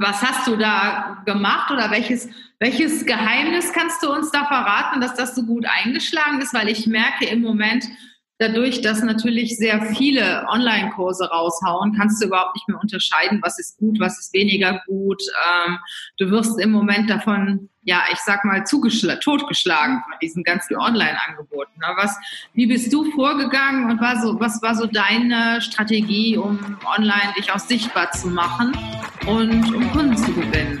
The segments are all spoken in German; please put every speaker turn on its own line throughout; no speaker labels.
was hast du da gemacht oder welches, welches Geheimnis kannst du uns da verraten, dass das so gut eingeschlagen ist? Weil ich merke im Moment, dadurch, dass natürlich sehr viele Online-Kurse raushauen, kannst du überhaupt nicht mehr unterscheiden, was ist gut, was ist weniger gut. Ähm, du wirst im Moment davon, ja, ich sag mal, totgeschlagen von diesen ganzen Online-Angeboten. Was, wie bist du vorgegangen und war so, was war so deine Strategie, um online dich auch sichtbar zu machen und um Kunden zu gewinnen?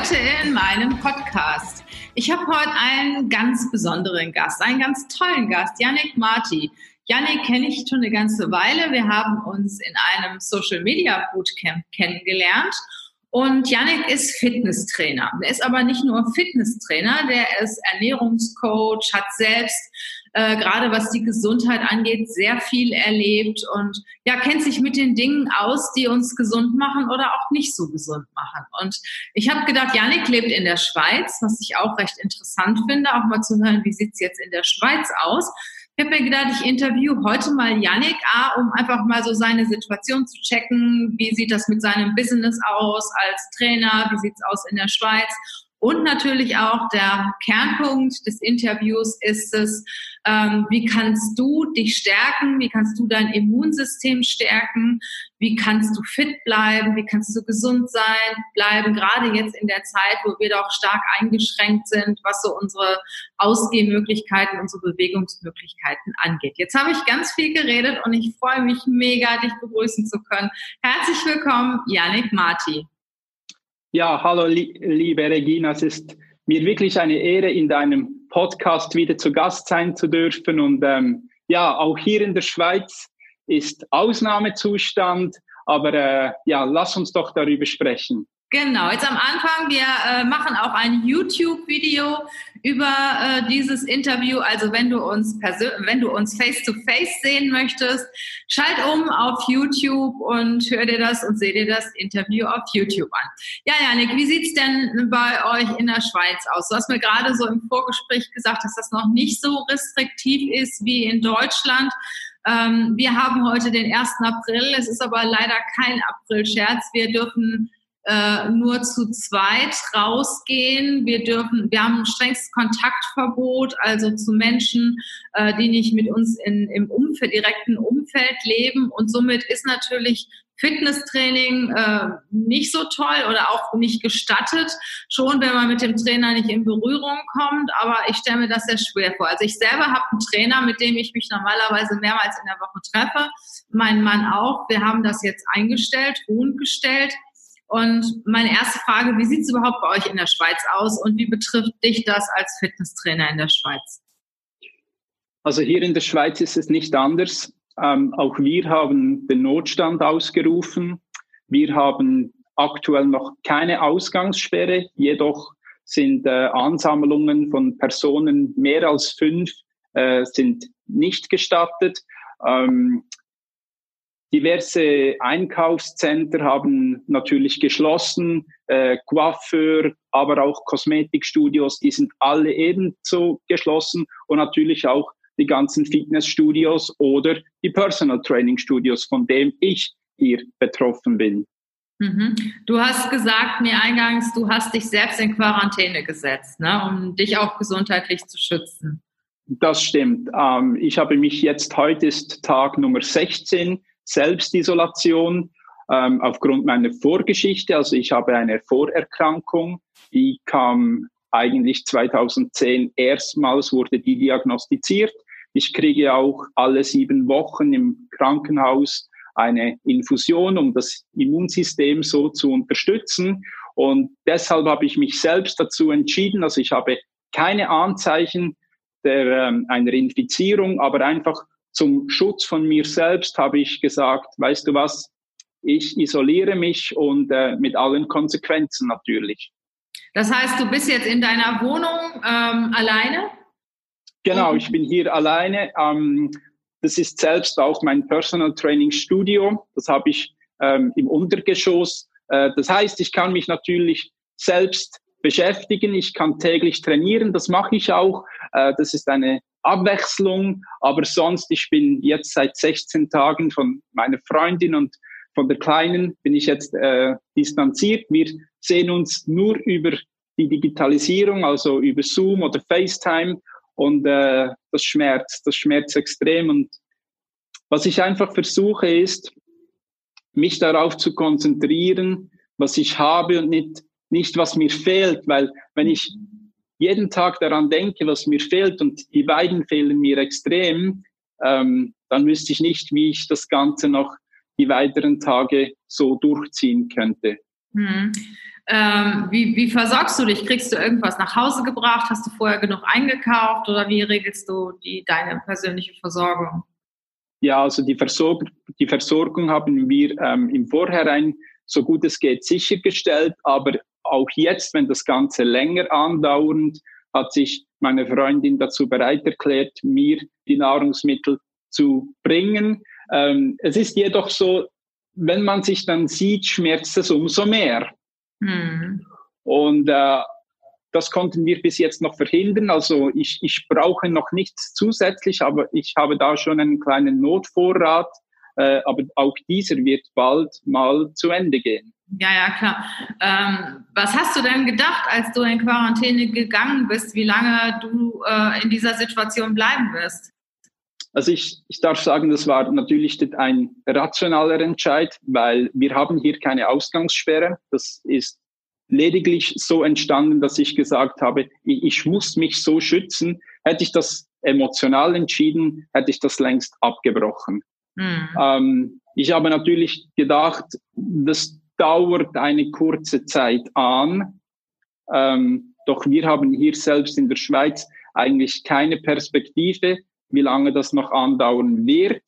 Heute in meinem Podcast. Ich habe heute einen ganz besonderen Gast, einen ganz tollen Gast, Yannick Marti. Yannick kenne ich schon eine ganze Weile. Wir haben uns in einem Social Media Bootcamp kennengelernt. Und Yannick ist Fitnesstrainer. Er ist aber nicht nur Fitnesstrainer, der ist Ernährungscoach, hat selbst äh, gerade was die Gesundheit angeht, sehr viel erlebt und ja, kennt sich mit den Dingen aus, die uns gesund machen oder auch nicht so gesund machen. Und ich habe gedacht, Janik lebt in der Schweiz, was ich auch recht interessant finde, auch mal zu hören, wie sieht's jetzt in der Schweiz aus. Ich habe mir gedacht, ich interview heute mal Yannick A, um einfach mal so seine Situation zu checken. Wie sieht das mit seinem Business aus als Trainer? Wie sieht's aus in der Schweiz? Und natürlich auch der Kernpunkt des Interviews ist es, ähm, wie kannst du dich stärken, wie kannst du dein Immunsystem stärken, wie kannst du fit bleiben, wie kannst du gesund sein, bleiben, gerade jetzt in der Zeit, wo wir doch stark eingeschränkt sind, was so unsere Ausgehmöglichkeiten, unsere Bewegungsmöglichkeiten angeht. Jetzt habe ich ganz viel geredet und ich freue mich mega, dich begrüßen zu können. Herzlich willkommen, Yannick Marti.
Ja, hallo liebe Regina, es ist mir wirklich eine Ehre, in deinem Podcast wieder zu Gast sein zu dürfen. Und ähm, ja, auch hier in der Schweiz ist Ausnahmezustand, aber äh, ja, lass uns doch darüber sprechen.
Genau, jetzt am Anfang, wir äh, machen auch ein YouTube-Video über äh, dieses Interview. Also wenn du uns wenn du uns face to face sehen möchtest, schalt um auf YouTube und hör dir das und seh dir das Interview auf YouTube an. Ja, Janik, wie sieht's denn bei euch in der Schweiz aus? Du hast mir gerade so im Vorgespräch gesagt, dass das noch nicht so restriktiv ist wie in Deutschland. Ähm, wir haben heute den 1. April. Es ist aber leider kein April-Scherz. Wir dürfen äh, nur zu zweit rausgehen. Wir dürfen, wir haben ein strenges Kontaktverbot, also zu Menschen, äh, die nicht mit uns in, im Umfeld, direkten Umfeld leben. Und somit ist natürlich Fitnesstraining äh, nicht so toll oder auch nicht gestattet, schon wenn man mit dem Trainer nicht in Berührung kommt, aber ich stelle mir das sehr schwer vor. Also ich selber habe einen Trainer, mit dem ich mich normalerweise mehrmals in der Woche treffe, mein Mann auch. Wir haben das jetzt eingestellt, ruhend gestellt. Und meine erste Frage, wie sieht es überhaupt bei euch in der Schweiz aus und wie betrifft dich das als Fitnesstrainer in der Schweiz?
Also hier in der Schweiz ist es nicht anders. Ähm, auch wir haben den Notstand ausgerufen. Wir haben aktuell noch keine Ausgangssperre, jedoch sind äh, Ansammlungen von Personen mehr als fünf äh, sind nicht gestattet. Ähm, Diverse Einkaufscenter haben natürlich geschlossen, äh, Coiffeur, aber auch Kosmetikstudios, die sind alle ebenso geschlossen und natürlich auch die ganzen Fitnessstudios oder die Personal Training Studios, von dem ich hier betroffen bin.
Mhm. Du hast gesagt mir eingangs, du hast dich selbst in Quarantäne gesetzt, ne, um dich auch gesundheitlich zu schützen.
Das stimmt. Ähm, ich habe mich jetzt, heute ist Tag Nummer 16, Selbstisolation ähm, aufgrund meiner Vorgeschichte. Also ich habe eine Vorerkrankung, die kam eigentlich 2010 erstmals, wurde die diagnostiziert. Ich kriege auch alle sieben Wochen im Krankenhaus eine Infusion, um das Immunsystem so zu unterstützen. Und deshalb habe ich mich selbst dazu entschieden, also ich habe keine Anzeichen der, ähm, einer Infizierung, aber einfach zum Schutz von mir selbst habe ich gesagt, weißt du was, ich isoliere mich und äh, mit allen Konsequenzen natürlich.
Das heißt, du bist jetzt in deiner Wohnung ähm, alleine?
Genau, ich bin hier alleine. Ähm, das ist selbst auch mein Personal Training Studio. Das habe ich ähm, im Untergeschoss. Äh, das heißt, ich kann mich natürlich selbst beschäftigen. Ich kann täglich trainieren. Das mache ich auch. Äh, das ist eine Abwechslung. Aber sonst, ich bin jetzt seit 16 Tagen von meiner Freundin und von der Kleinen bin ich jetzt äh, distanziert. Wir sehen uns nur über die Digitalisierung, also über Zoom oder FaceTime. Und äh, das schmerzt, das schmerzt extrem. Und was ich einfach versuche ist, mich darauf zu konzentrieren, was ich habe und nicht, nicht was mir fehlt. Weil wenn ich jeden Tag daran denke, was mir fehlt und die beiden fehlen mir extrem, ähm, dann wüsste ich nicht, wie ich das Ganze noch die weiteren Tage so durchziehen könnte.
Hm. Ähm, wie, wie versorgst du dich? Kriegst du irgendwas nach Hause gebracht? Hast du vorher genug eingekauft oder wie regelst du die, deine persönliche Versorgung?
Ja, also die, Versorg die Versorgung haben wir ähm, im Vorhinein so gut es geht sichergestellt, aber auch jetzt, wenn das Ganze länger andauernd, hat sich meine Freundin dazu bereit erklärt, mir die Nahrungsmittel zu bringen. Ähm, es ist jedoch so, wenn man sich dann sieht, schmerzt es umso mehr. Mhm. Und äh, das konnten wir bis jetzt noch verhindern. Also ich, ich brauche noch nichts zusätzlich, aber ich habe da schon einen kleinen Notvorrat. Äh, aber auch dieser wird bald mal zu Ende gehen.
Ja, ja, klar. Ähm, was hast du denn gedacht, als du in Quarantäne gegangen bist, wie lange du äh, in dieser Situation bleiben wirst?
Also ich, ich darf sagen, das war natürlich ein rationaler Entscheid, weil wir haben hier keine Ausgangssperre. Das ist lediglich so entstanden, dass ich gesagt habe, ich, ich muss mich so schützen. Hätte ich das emotional entschieden, hätte ich das längst abgebrochen. Mhm. Ähm, ich habe natürlich gedacht, das dauert eine kurze Zeit an. Ähm, doch wir haben hier selbst in der Schweiz eigentlich keine Perspektive wie lange das noch andauern wird.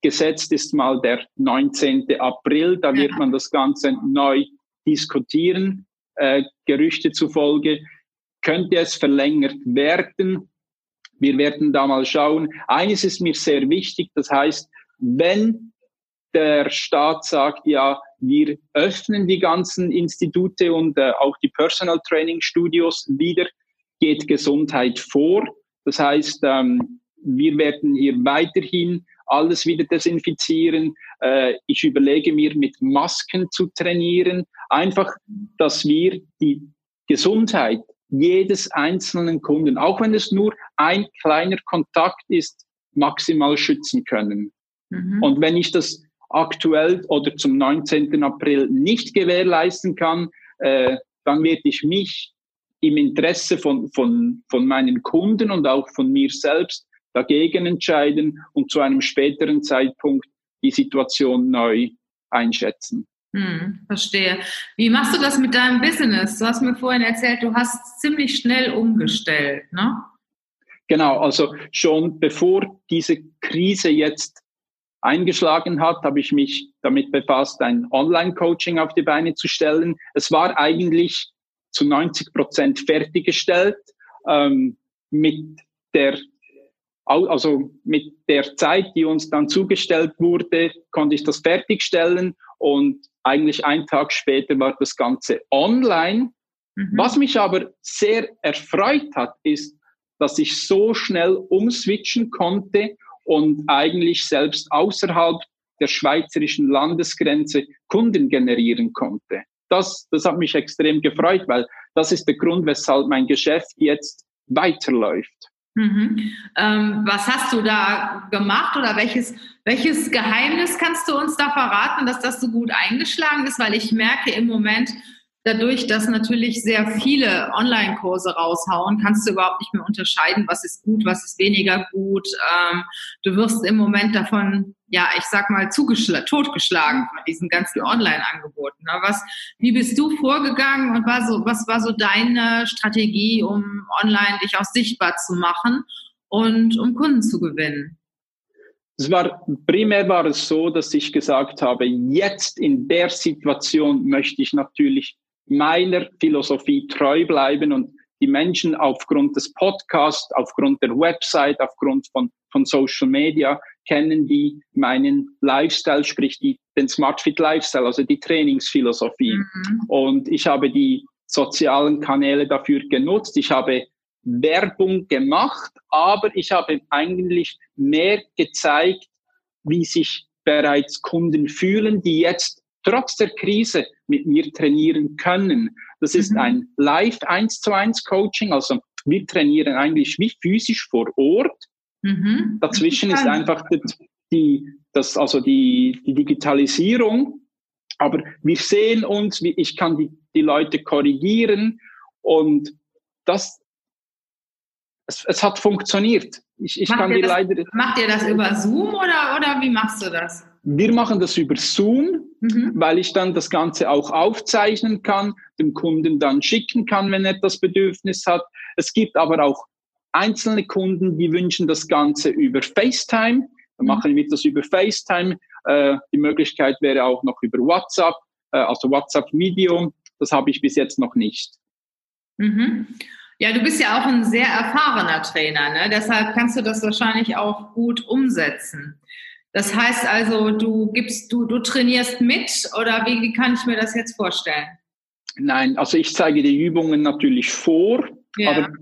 Gesetzt ist mal der 19. April, da wird man das Ganze neu diskutieren. Äh, Gerüchte zufolge könnte es verlängert werden. Wir werden da mal schauen. Eines ist mir sehr wichtig, das heißt, wenn der Staat sagt, ja, wir öffnen die ganzen Institute und äh, auch die Personal Training Studios wieder, geht Gesundheit vor. Das heißt, ähm, wir werden hier weiterhin alles wieder desinfizieren. Äh, ich überlege mir, mit Masken zu trainieren. Einfach, dass wir die Gesundheit jedes einzelnen Kunden, auch wenn es nur ein kleiner Kontakt ist, maximal schützen können. Mhm. Und wenn ich das aktuell oder zum 19. April nicht gewährleisten kann, äh, dann werde ich mich im Interesse von, von, von meinen Kunden und auch von mir selbst dagegen entscheiden und zu einem späteren Zeitpunkt die Situation neu einschätzen.
Hm, verstehe. Wie machst du das mit deinem Business? Du hast mir vorhin erzählt, du hast ziemlich schnell umgestellt, ne?
Genau, also schon bevor diese Krise jetzt eingeschlagen hat, habe ich mich damit befasst, ein Online-Coaching auf die Beine zu stellen. Es war eigentlich zu 90 Prozent fertiggestellt ähm, mit der also mit der Zeit, die uns dann zugestellt wurde, konnte ich das fertigstellen und eigentlich einen Tag später war das Ganze online. Mhm. Was mich aber sehr erfreut hat, ist, dass ich so schnell umswitchen konnte und eigentlich selbst außerhalb der schweizerischen Landesgrenze Kunden generieren konnte. Das, das hat mich extrem gefreut, weil das ist der Grund, weshalb mein Geschäft jetzt weiterläuft.
Mhm. Ähm, was hast du da gemacht oder welches, welches Geheimnis kannst du uns da verraten, dass das so gut eingeschlagen ist? Weil ich merke im Moment, dadurch, dass natürlich sehr viele Online-Kurse raushauen, kannst du überhaupt nicht mehr unterscheiden, was ist gut, was ist weniger gut. Ähm, du wirst im Moment davon, ja, ich sag mal, totgeschlagen von diesen ganzen Online-Angeboten. Ne? Was, wie bist du vorgegangen und war so, was war so deine Strategie, um online dich auch sichtbar zu machen und um Kunden zu gewinnen?
Es war, primär war es so, dass ich gesagt habe, jetzt in der Situation möchte ich natürlich meiner Philosophie treu bleiben und die Menschen aufgrund des Podcasts, aufgrund der Website, aufgrund von, von Social Media kennen die meinen Lifestyle, sprich die, den Smart Fit Lifestyle, also die Trainingsphilosophie. Mhm. Und ich habe die sozialen Kanäle dafür genutzt. Ich habe Werbung gemacht, aber ich habe eigentlich mehr gezeigt, wie sich bereits Kunden fühlen, die jetzt trotz der Krise mit mir trainieren können. Das ist mhm. ein Live 1 zu 1 Coaching, also wir trainieren eigentlich wie physisch vor Ort. Mhm. Dazwischen ist einfach die, das, also die, die Digitalisierung. Aber wir sehen uns, ich kann die, die Leute korrigieren und das, es, es hat funktioniert. Ich, ich kann
die
das, leider.
Macht ihr das über Zoom oder, oder wie machst du das?
Wir machen das über Zoom, mhm. weil ich dann das Ganze auch aufzeichnen kann, dem Kunden dann schicken kann, wenn er das Bedürfnis hat. Es gibt aber auch einzelne Kunden, die wünschen das Ganze über FaceTime. Dann mhm. machen wir das über FaceTime. Äh, die Möglichkeit wäre auch noch über WhatsApp, äh, also WhatsApp-Video. Das habe ich bis jetzt noch nicht.
Mhm. Ja, du bist ja auch ein sehr erfahrener Trainer, ne? deshalb kannst du das wahrscheinlich auch gut umsetzen. Das heißt also, du gibst, du, du trainierst mit oder wie, wie kann ich mir das jetzt vorstellen?
Nein, also ich zeige die Übungen natürlich vor, ja. aber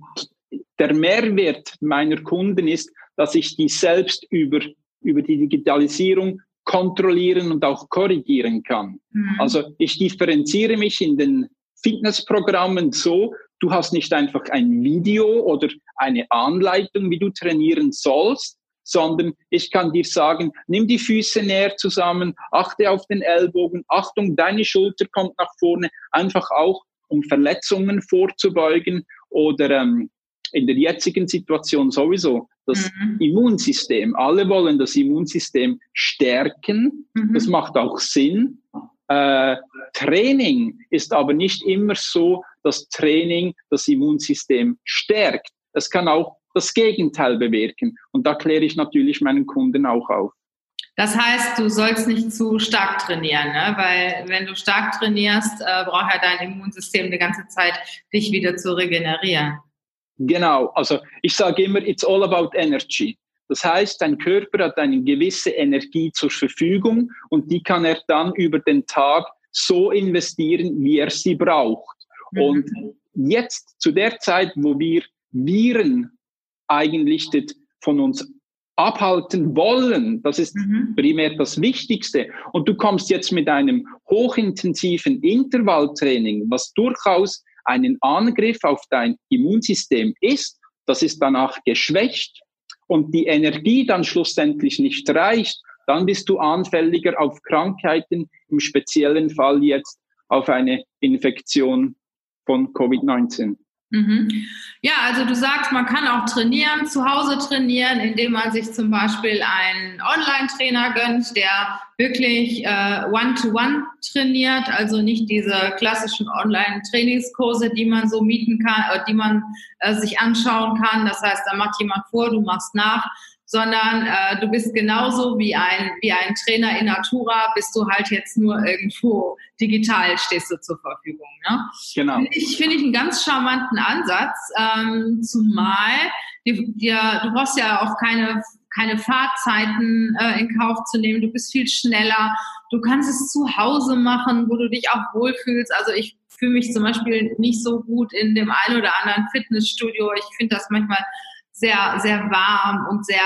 der Mehrwert meiner Kunden ist, dass ich die selbst über, über die Digitalisierung kontrollieren und auch korrigieren kann. Mhm. Also ich differenziere mich in den Fitnessprogrammen so, Du hast nicht einfach ein Video oder eine Anleitung, wie du trainieren sollst, sondern ich kann dir sagen, nimm die Füße näher zusammen, achte auf den Ellbogen, Achtung, deine Schulter kommt nach vorne, einfach auch, um Verletzungen vorzubeugen oder ähm, in der jetzigen Situation sowieso das mhm. Immunsystem. Alle wollen das Immunsystem stärken. Mhm. Das macht auch Sinn. Äh, Training ist aber nicht immer so, dass Training das Immunsystem stärkt. Es kann auch das Gegenteil bewirken. Und da kläre ich natürlich meinen Kunden auch auf.
Das heißt, du sollst nicht zu stark trainieren, ne? weil wenn du stark trainierst, äh, braucht ja dein Immunsystem die ganze Zeit, dich wieder zu regenerieren.
Genau, also ich sage immer, it's all about energy. Das heißt, dein Körper hat eine gewisse Energie zur Verfügung und die kann er dann über den Tag so investieren, wie er sie braucht. Mhm. Und jetzt zu der Zeit, wo wir Viren eigentlich von uns abhalten wollen, das ist mhm. primär das Wichtigste. Und du kommst jetzt mit einem hochintensiven Intervalltraining, was durchaus einen Angriff auf dein Immunsystem ist, das ist danach geschwächt und die Energie dann schlussendlich nicht reicht, dann bist du anfälliger auf Krankheiten, im speziellen Fall jetzt auf eine Infektion von Covid-19.
Mhm. Ja, also du sagst, man kann auch trainieren, zu Hause trainieren, indem man sich zum Beispiel einen Online-Trainer gönnt, der wirklich äh, One-to-One -one trainiert, also nicht diese klassischen Online-Trainingskurse, die man so mieten kann, äh, die man äh, sich anschauen kann. Das heißt, da macht jemand vor, du machst nach, sondern äh, du bist genauso wie ein, wie ein Trainer in Natura, bist du halt jetzt nur irgendwo digital stehst du zur Verfügung. Ne? Genau. Finde ich, find ich einen ganz charmanten Ansatz, ähm, zumal die, die, du brauchst ja auch keine, keine Fahrzeiten äh, in Kauf zu nehmen, du bist viel schneller, du kannst es zu Hause machen, wo du dich auch wohlfühlst. Also ich fühle mich zum Beispiel nicht so gut in dem einen oder anderen Fitnessstudio. Ich finde das manchmal sehr, sehr warm und sehr,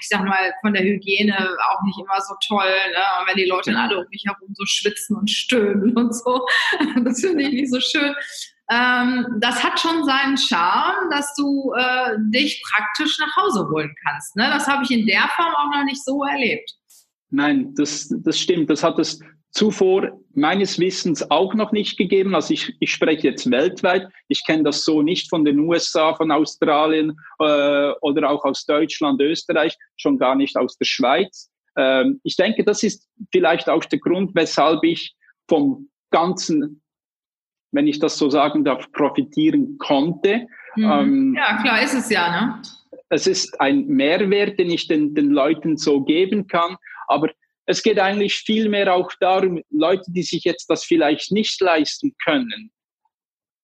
ich sag mal, von der Hygiene auch nicht immer so toll. Ne? Und wenn die Leute dann alle um mich herum so schwitzen und stöhnen und so, das finde ich nicht so schön. Ähm, das hat schon seinen Charme, dass du äh, dich praktisch nach Hause holen kannst. Ne? Das habe ich in der Form auch noch nicht so erlebt.
Nein, das, das stimmt. Das hat es zuvor meines Wissens auch noch nicht gegeben. Also ich, ich spreche jetzt weltweit. Ich kenne das so nicht von den USA, von Australien äh, oder auch aus Deutschland, Österreich, schon gar nicht aus der Schweiz. Ähm, ich denke, das ist vielleicht auch der Grund, weshalb ich vom ganzen, wenn ich das so sagen darf, profitieren konnte.
Mhm. Ähm, ja, klar ist es ja. Ne?
Es ist ein Mehrwert, den ich den, den Leuten so geben kann. Aber es geht eigentlich vielmehr auch darum, Leute, die sich jetzt das vielleicht nicht leisten können,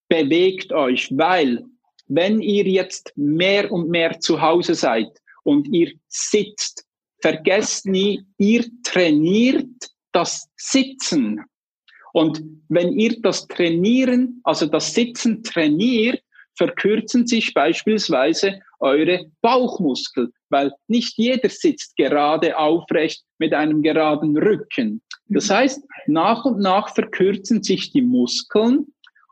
bewegt euch, weil wenn ihr jetzt mehr und mehr zu Hause seid und ihr sitzt, vergesst nie, ihr trainiert das Sitzen. Und wenn ihr das Trainieren, also das Sitzen trainiert, verkürzen sich beispielsweise eure Bauchmuskel, weil nicht jeder sitzt gerade aufrecht mit einem geraden Rücken. Das mhm. heißt, nach und nach verkürzen sich die Muskeln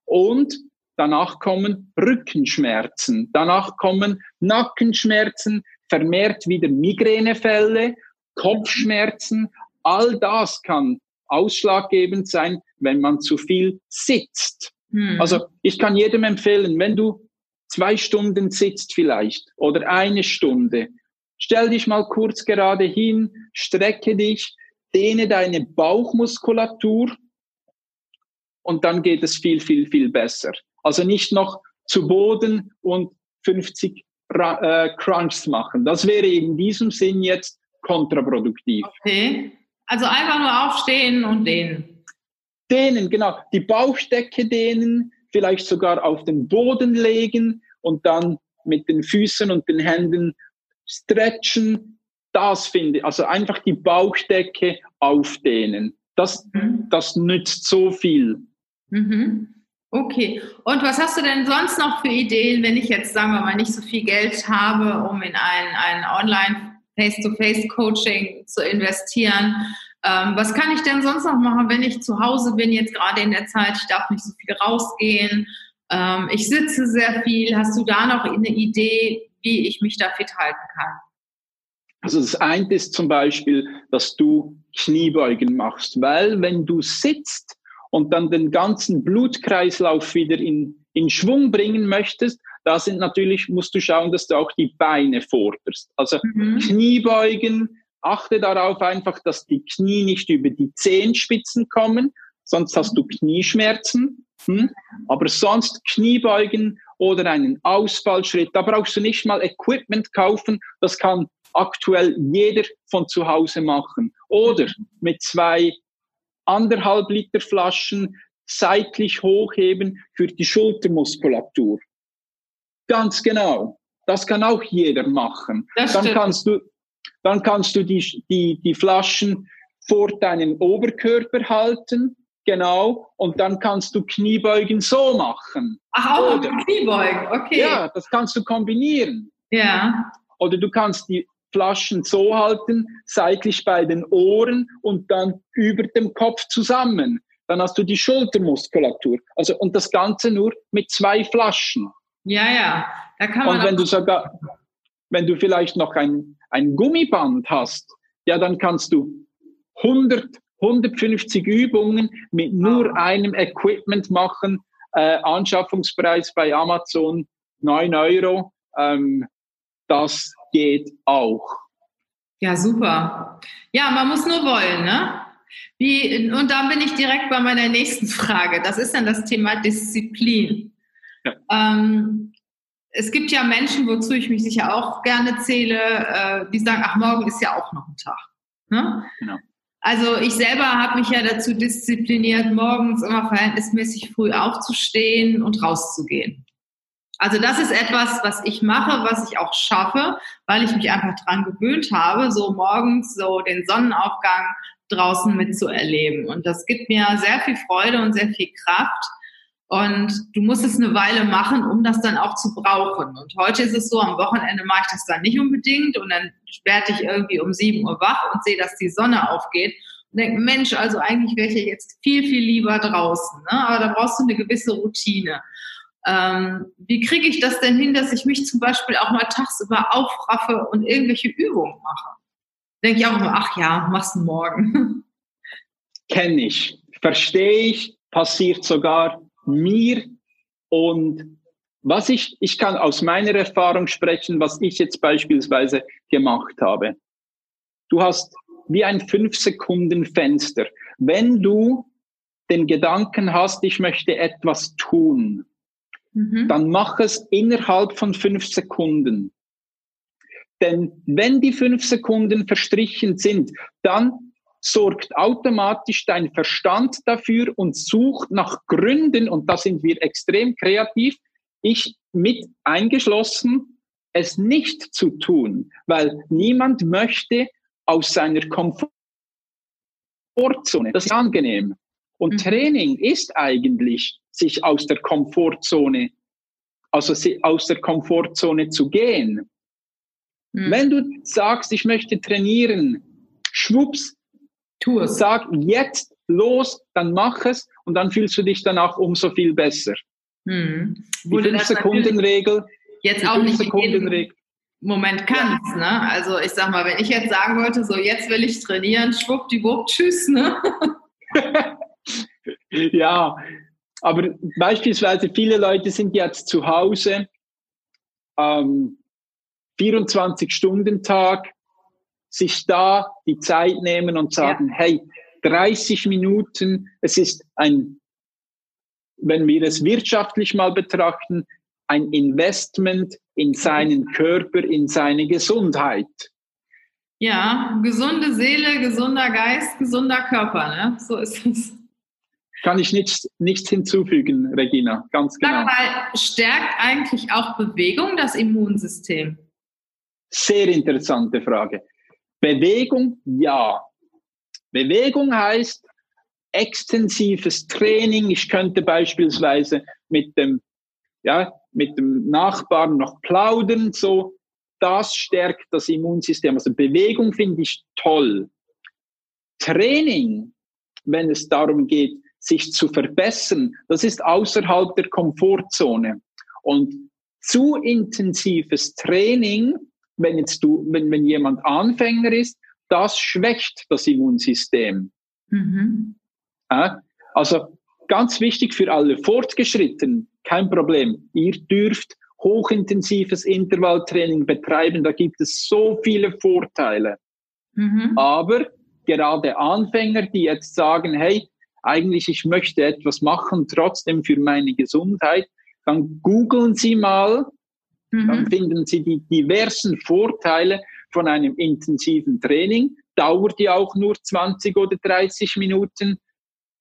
und danach kommen Rückenschmerzen, danach kommen Nackenschmerzen, vermehrt wieder Migränefälle, Kopfschmerzen. All das kann ausschlaggebend sein, wenn man zu viel sitzt. Hm. Also ich kann jedem empfehlen, wenn du zwei Stunden sitzt vielleicht oder eine Stunde, stell dich mal kurz gerade hin, strecke dich, dehne deine Bauchmuskulatur und dann geht es viel, viel, viel besser. Also nicht noch zu Boden und 50 äh, Crunchs machen. Das wäre in diesem Sinn jetzt kontraproduktiv.
Okay. Also einfach nur aufstehen und dehnen.
Dehnen, genau. Die Bauchdecke dehnen, vielleicht sogar auf den Boden legen und dann mit den Füßen und den Händen stretchen. Das finde ich, also einfach die Bauchdecke aufdehnen. Das, mhm. das nützt so viel.
Mhm. Okay. Und was hast du denn sonst noch für Ideen, wenn ich jetzt, sagen wir mal, nicht so viel Geld habe, um in ein, ein Online Face-to-Face-Coaching zu investieren? Ähm, was kann ich denn sonst noch machen, wenn ich zu Hause bin, jetzt gerade in der Zeit, ich darf nicht so viel rausgehen, ähm, ich sitze sehr viel. Hast du da noch eine Idee, wie ich mich da fit halten kann?
Also das eine ist zum Beispiel, dass du Kniebeugen machst, weil wenn du sitzt und dann den ganzen Blutkreislauf wieder in, in Schwung bringen möchtest, da sind natürlich, musst du schauen, dass du auch die Beine forderst. Also mhm. Kniebeugen, achte darauf einfach, dass die Knie nicht über die Zehenspitzen kommen, sonst hast du Knieschmerzen. Hm? Aber sonst Kniebeugen oder einen Ausfallschritt, da brauchst du nicht mal Equipment kaufen, das kann aktuell jeder von zu Hause machen. Oder mit zwei anderthalb Liter Flaschen seitlich hochheben für die Schultermuskulatur. Ganz genau. Das kann auch jeder machen. Das dann kannst du, dann kannst du die, die, die Flaschen vor deinen Oberkörper halten, genau, und dann kannst du Kniebeugen so machen.
Ach, auch Oder, Kniebeugen, okay.
Ja, das kannst du kombinieren.
Ja.
Oder du kannst die Flaschen so halten, seitlich bei den Ohren und dann über dem Kopf zusammen. Dann hast du die Schultermuskulatur. Also, und das Ganze nur mit zwei Flaschen.
Ja, ja.
Da kann man und wenn du sogar, wenn du vielleicht noch ein, ein Gummiband hast, ja, dann kannst du 100, 150 Übungen mit nur einem Equipment machen. Äh, Anschaffungspreis bei Amazon 9 Euro. Ähm, das geht auch.
Ja, super. Ja, man muss nur wollen, ne? Wie, und dann bin ich direkt bei meiner nächsten Frage. Das ist dann das Thema Disziplin. Ja. Ähm, es gibt ja Menschen, wozu ich mich sicher auch gerne zähle, äh, die sagen, ach, morgen ist ja auch noch ein Tag. Ne? Genau. Also ich selber habe mich ja dazu diszipliniert, morgens immer verhältnismäßig früh aufzustehen und rauszugehen. Also das ist etwas, was ich mache, was ich auch schaffe, weil ich mich einfach dran gewöhnt habe, so morgens so den Sonnenaufgang draußen mitzuerleben. Und das gibt mir sehr viel Freude und sehr viel Kraft. Und du musst es eine Weile machen, um das dann auch zu brauchen. Und heute ist es so, am Wochenende mache ich das dann nicht unbedingt und dann werde ich irgendwie um 7 Uhr wach und sehe, dass die Sonne aufgeht und denke, Mensch, also eigentlich wäre ich jetzt viel, viel lieber draußen. Ne? Aber da brauchst du eine gewisse Routine. Ähm, wie kriege ich das denn hin, dass ich mich zum Beispiel auch mal tagsüber aufraffe und irgendwelche Übungen mache? Denke ich auch immer, ach ja, mach's morgen.
Kenne ich, verstehe ich, passiert sogar mir. Und was ich, ich kann aus meiner Erfahrung sprechen, was ich jetzt beispielsweise gemacht habe. Du hast wie ein fünf Sekunden Fenster. Wenn du den Gedanken hast, ich möchte etwas tun, mhm. dann mach es innerhalb von fünf Sekunden. Denn wenn die fünf Sekunden verstrichen sind, dann sorgt automatisch dein Verstand dafür und sucht nach Gründen, und da sind wir extrem kreativ, ich mit eingeschlossen, es nicht zu tun, weil niemand möchte aus seiner Komfortzone, das ist angenehm. Und mhm. Training ist eigentlich, sich aus der Komfortzone, also aus der Komfortzone zu gehen. Mhm. Wenn du sagst, ich möchte trainieren, schwupps, tu es. Sag jetzt los, dann mach es und dann fühlst du dich danach umso viel besser. Mhm. Die 5-Sekunden-Regel.
Jetzt auch nicht in Moment kannst, ne? Also ich sag mal, wenn ich jetzt sagen wollte, so jetzt will ich trainieren, schwuppdiwupp, tschüss, ne?
ja, aber beispielsweise viele Leute sind jetzt zu Hause, ähm, 24-Stunden-Tag, sich da die Zeit nehmen und sagen, ja. hey, 30 Minuten, es ist ein, wenn wir es wirtschaftlich mal betrachten, ein Investment in seinen Körper, in seine Gesundheit.
Ja, gesunde Seele, gesunder Geist, gesunder Körper, ne? So ist es.
Kann ich nichts, nichts hinzufügen, Regina, ganz genau. Sag
mal, stärkt eigentlich auch Bewegung das Immunsystem?
Sehr interessante Frage. Bewegung, ja. Bewegung heißt extensives Training. Ich könnte beispielsweise mit dem, ja, mit dem Nachbarn noch plaudern, so. Das stärkt das Immunsystem. Also Bewegung finde ich toll. Training, wenn es darum geht, sich zu verbessern, das ist außerhalb der Komfortzone. Und zu intensives Training wenn jetzt du, wenn, wenn jemand Anfänger ist, das schwächt das Immunsystem. Mhm. Ja, also ganz wichtig für alle Fortgeschrittenen, kein Problem. Ihr dürft hochintensives Intervalltraining betreiben, da gibt es so viele Vorteile. Mhm. Aber gerade Anfänger, die jetzt sagen, hey, eigentlich ich möchte etwas machen, trotzdem für meine Gesundheit, dann googeln Sie mal Mhm. Dann finden Sie die diversen Vorteile von einem intensiven Training. Dauert ja auch nur 20 oder 30 Minuten.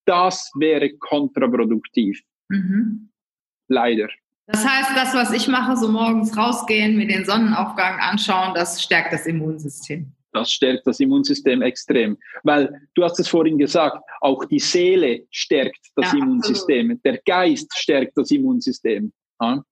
Das wäre kontraproduktiv. Mhm. Leider.
Das heißt, das, was ich mache, so morgens rausgehen, mir den Sonnenaufgang anschauen, das stärkt das Immunsystem.
Das stärkt das Immunsystem extrem. Weil du hast es vorhin gesagt, auch die Seele stärkt das ja, Immunsystem. Absolut. Der Geist stärkt das Immunsystem. Ja?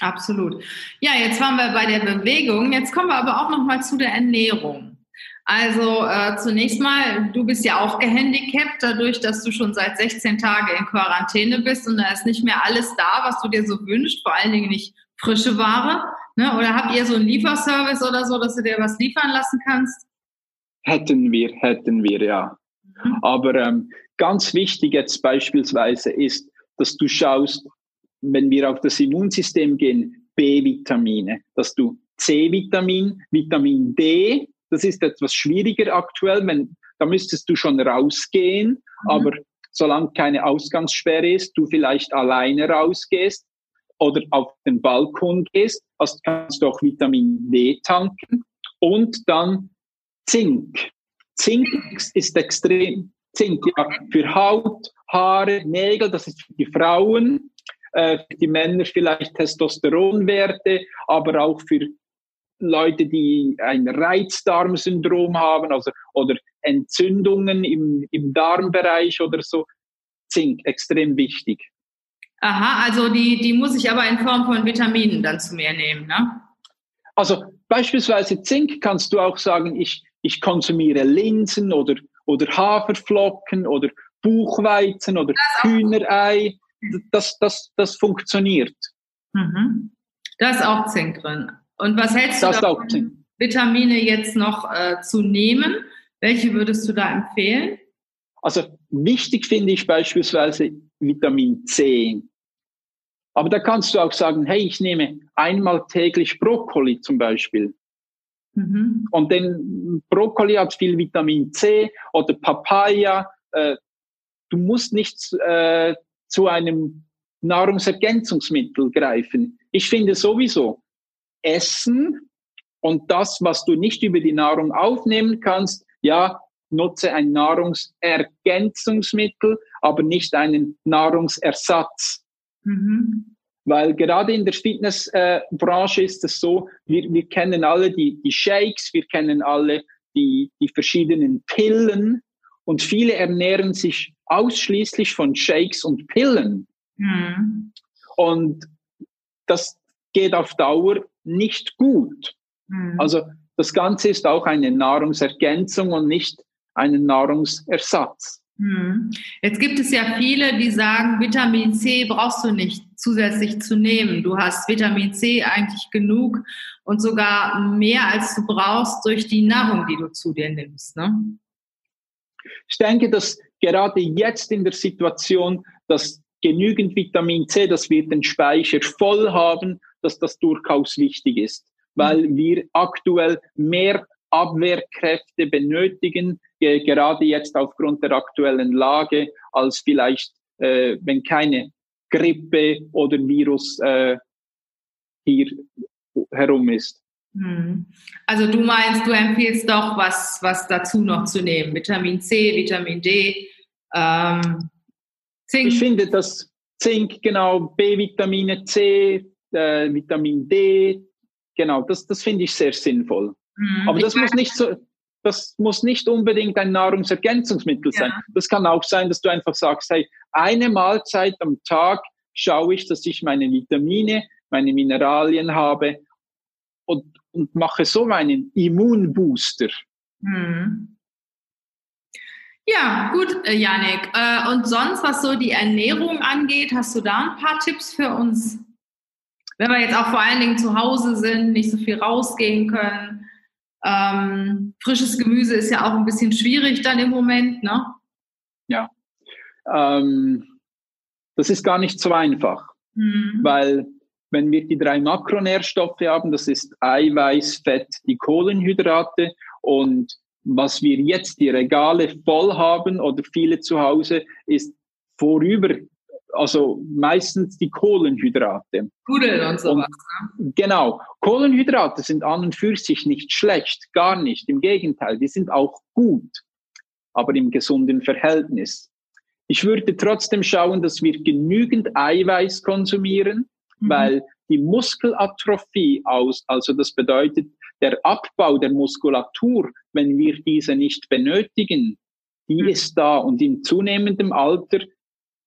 Absolut. Ja, jetzt waren wir bei der Bewegung. Jetzt kommen wir aber auch noch mal zu der Ernährung. Also äh, zunächst mal, du bist ja auch gehandicapt dadurch, dass du schon seit 16 Tagen in Quarantäne bist und da ist nicht mehr alles da, was du dir so wünschst, vor allen Dingen nicht frische Ware. Ne? Oder habt ihr so einen Lieferservice oder so, dass du dir was liefern lassen kannst?
Hätten wir, hätten wir, ja. Mhm. Aber ähm, ganz wichtig jetzt beispielsweise ist, dass du schaust, wenn wir auf das Immunsystem gehen, B-Vitamine, dass du C-Vitamin, Vitamin D, das ist etwas schwieriger aktuell, wenn, da müsstest du schon rausgehen, mhm. aber solange keine Ausgangssperre ist, du vielleicht alleine rausgehst oder auf den Balkon gehst, hast, kannst du auch Vitamin D tanken und dann Zink. Zink ist extrem, Zink ja, für Haut, Haare, Nägel, das ist für die Frauen äh, für die Männer vielleicht Testosteronwerte, aber auch für Leute, die ein Reizdarmsyndrom haben also, oder Entzündungen im, im Darmbereich oder so. Zink, extrem wichtig.
Aha, also die, die muss ich aber in Form von Vitaminen dann zu mir nehmen, ne?
Also beispielsweise Zink kannst du auch sagen, ich, ich konsumiere Linsen oder, oder Haferflocken oder Buchweizen oder Hühnerei das, das, das funktioniert.
Mhm. Da ist auch Zink drin. Und was hältst du das davon, Vitamine jetzt noch äh, zu nehmen? Welche würdest du da empfehlen?
Also wichtig finde ich beispielsweise Vitamin C. Aber da kannst du auch sagen, hey, ich nehme einmal täglich Brokkoli zum Beispiel. Mhm. Und denn Brokkoli hat viel Vitamin C oder Papaya. Äh, du musst nicht äh, zu einem Nahrungsergänzungsmittel greifen. Ich finde sowieso, Essen und das, was du nicht über die Nahrung aufnehmen kannst, ja, nutze ein Nahrungsergänzungsmittel, aber nicht einen Nahrungsersatz. Mhm. Weil gerade in der Fitnessbranche äh, ist es so, wir, wir kennen alle die, die Shakes, wir kennen alle die, die verschiedenen Pillen und viele ernähren sich ausschließlich von Shakes und Pillen. Mhm. Und das geht auf Dauer nicht gut. Mhm. Also das Ganze ist auch eine Nahrungsergänzung und nicht ein Nahrungsersatz.
Mhm. Jetzt gibt es ja viele, die sagen, Vitamin C brauchst du nicht zusätzlich zu nehmen. Du hast Vitamin C eigentlich genug und sogar mehr als du brauchst durch die Nahrung, die du zu dir nimmst. Ne?
Ich denke, dass gerade jetzt in der Situation, dass genügend Vitamin C, dass wir den Speicher voll haben, dass das durchaus wichtig ist, weil mhm. wir aktuell mehr Abwehrkräfte benötigen, gerade jetzt aufgrund der aktuellen Lage, als vielleicht, äh, wenn keine Grippe oder Virus äh, hier herum ist.
Hm. Also du meinst, du empfiehlst doch, was, was dazu noch zu nehmen. Vitamin C, Vitamin D, ähm,
Zink. Ich finde, dass Zink, genau, B-Vitamine, C, äh, Vitamin D, genau, das, das finde ich sehr sinnvoll. Mhm, Aber das muss nicht so, das muss nicht unbedingt ein Nahrungsergänzungsmittel sein. Ja. Das kann auch sein, dass du einfach sagst, hey, eine Mahlzeit am Tag schaue ich, dass ich meine Vitamine, meine Mineralien habe und, und mache so meinen Immunbooster. Mhm.
Ja, gut, äh, Janik. Äh, und sonst, was so die Ernährung angeht, hast du da ein paar Tipps für uns? Wenn wir jetzt auch vor allen Dingen zu Hause sind, nicht so viel rausgehen können. Ähm, frisches Gemüse ist ja auch ein bisschen schwierig dann im Moment, ne?
Ja. Ähm, das ist gar nicht so einfach, mhm. weil wenn wir die drei Makronährstoffe haben, das ist Eiweiß, Fett, die Kohlenhydrate und was wir jetzt die Regale voll haben oder viele zu Hause ist vorüber also meistens die Kohlenhydrate.
Nudeln und sowas.
Ne? Genau. Kohlenhydrate sind an und für sich nicht schlecht, gar nicht. Im Gegenteil, die sind auch gut, aber im gesunden Verhältnis. Ich würde trotzdem schauen, dass wir genügend Eiweiß konsumieren, mhm. weil die Muskelatrophie aus, also das bedeutet der Abbau der Muskulatur, wenn wir diese nicht benötigen, die mhm. ist da und in zunehmendem Alter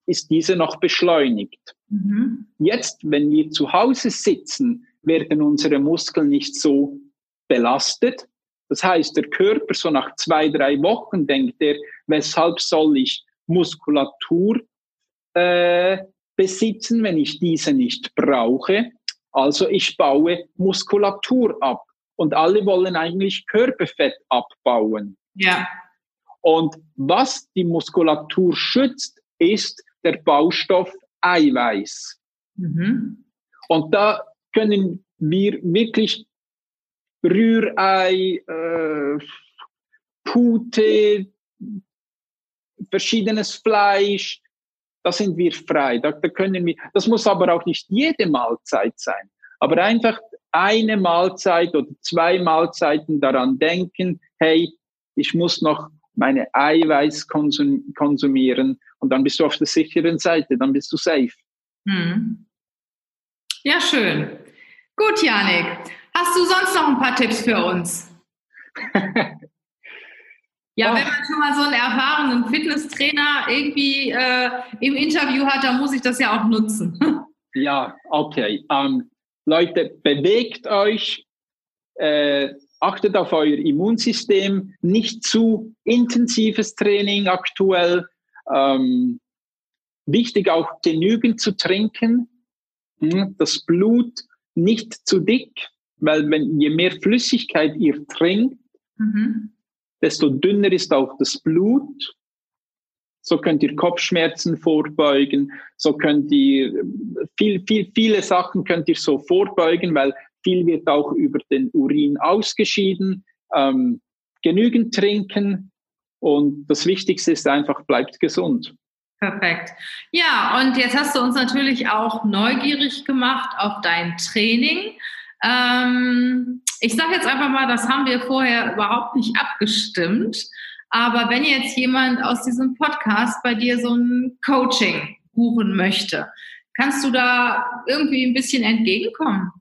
ist diese noch beschleunigt. Mhm. Jetzt, wenn wir zu Hause sitzen, werden unsere Muskeln nicht so belastet. Das heißt, der Körper so nach zwei, drei Wochen denkt er, weshalb soll ich Muskulatur äh, besitzen, wenn ich diese nicht brauche? Also ich baue Muskulatur ab. Und alle wollen eigentlich Körperfett abbauen.
Ja.
Und was die Muskulatur schützt, ist der Baustoff Eiweiß. Mhm. Und da können wir wirklich Rührei, äh, Pute, verschiedenes Fleisch, da sind wir frei. Da, da können wir, das muss aber auch nicht jede Mahlzeit sein. Aber einfach eine Mahlzeit oder zwei Mahlzeiten daran denken, hey, ich muss noch meine Eiweiß konsum konsumieren und dann bist du auf der sicheren Seite, dann bist du safe. Hm.
Ja, schön. Gut, Janik. Hast du sonst noch ein paar Tipps für uns? ja, oh. wenn man schon mal so einen erfahrenen Fitnesstrainer irgendwie äh, im Interview hat, dann muss ich das ja auch nutzen.
ja, okay. Ähm, Leute, bewegt euch, äh, achtet auf euer Immunsystem, nicht zu intensives Training aktuell. Ähm, wichtig auch genügend zu trinken, hm, das Blut nicht zu dick, weil wenn je mehr Flüssigkeit ihr trinkt, mhm. desto dünner ist auch das Blut. So könnt ihr Kopfschmerzen vorbeugen, so könnt ihr viel, viel, viele Sachen könnt ihr so vorbeugen, weil viel wird auch über den Urin ausgeschieden. Ähm, genügend trinken und das Wichtigste ist einfach, bleibt gesund.
Perfekt. Ja, und jetzt hast du uns natürlich auch neugierig gemacht auf dein Training. Ähm, ich sage jetzt einfach mal, das haben wir vorher überhaupt nicht abgestimmt. Aber wenn jetzt jemand aus diesem Podcast bei dir so ein Coaching buchen möchte, kannst du da irgendwie ein bisschen entgegenkommen?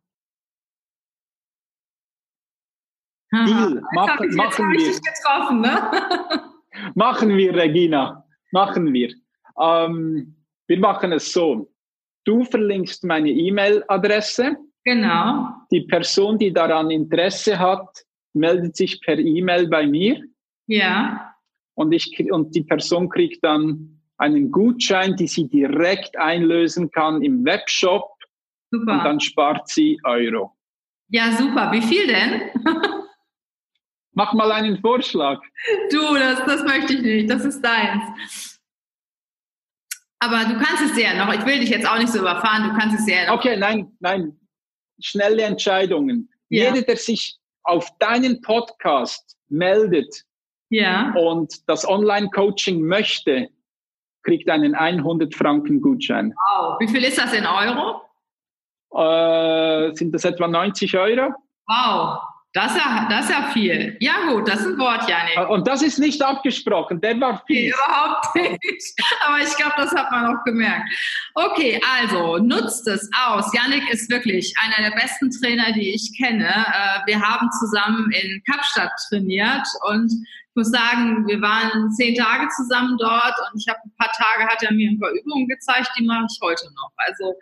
Deal, machen, machen wir.
Getroffen, ne?
machen wir, Regina, machen wir. Ähm, wir machen es so. Du verlinkst meine E-Mail-Adresse.
Genau.
Die Person, die daran Interesse hat, meldet sich per E-Mail bei mir.
Ja.
Und, ich, und die Person kriegt dann einen Gutschein, die sie direkt einlösen kann im Webshop. Super. Und dann spart sie Euro.
Ja, super. Wie viel denn?
Mach mal einen Vorschlag.
Du, das, das möchte ich nicht. Das ist deins. Aber du kannst es ja noch. Ich will dich jetzt auch nicht so überfahren. Du kannst es ja
noch. Okay, nein, nein. Schnelle Entscheidungen. Ja. Jeder, der sich auf deinen Podcast meldet,
ja.
und das Online-Coaching möchte, kriegt einen 100 Franken Gutschein.
Wow. Wie viel ist das in Euro?
Äh, sind das etwa 90 Euro?
Wow. Das ist, ja, das ist ja viel. Ja gut, das ist ein Wort, Janik.
Äh, und das ist nicht abgesprochen, der war viel.
Nee, überhaupt nicht. Aber ich glaube, das hat man auch gemerkt. Okay, also nutzt es aus. Janik ist wirklich einer der besten Trainer, die ich kenne. Äh, wir haben zusammen in Kapstadt trainiert und ich muss sagen, wir waren zehn Tage zusammen dort und ich habe ein paar Tage hat er mir ein paar Übungen gezeigt, die mache ich heute noch. Also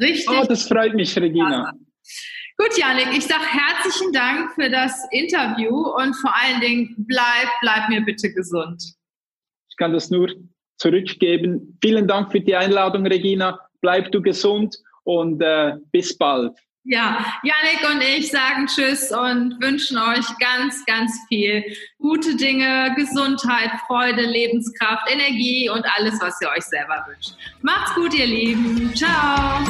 richtig.
Oh, das freut mich, Regina.
Gut, Janik, ich sage herzlichen Dank für das Interview und vor allen Dingen bleib, bleib mir bitte gesund.
Ich kann das nur zurückgeben. Vielen Dank für die Einladung, Regina. Bleib du gesund und äh, bis bald.
Ja, Janik und ich sagen Tschüss und wünschen euch ganz, ganz viel gute Dinge, Gesundheit, Freude, Lebenskraft, Energie und alles, was ihr euch selber wünscht. Macht's gut, ihr Lieben. Ciao.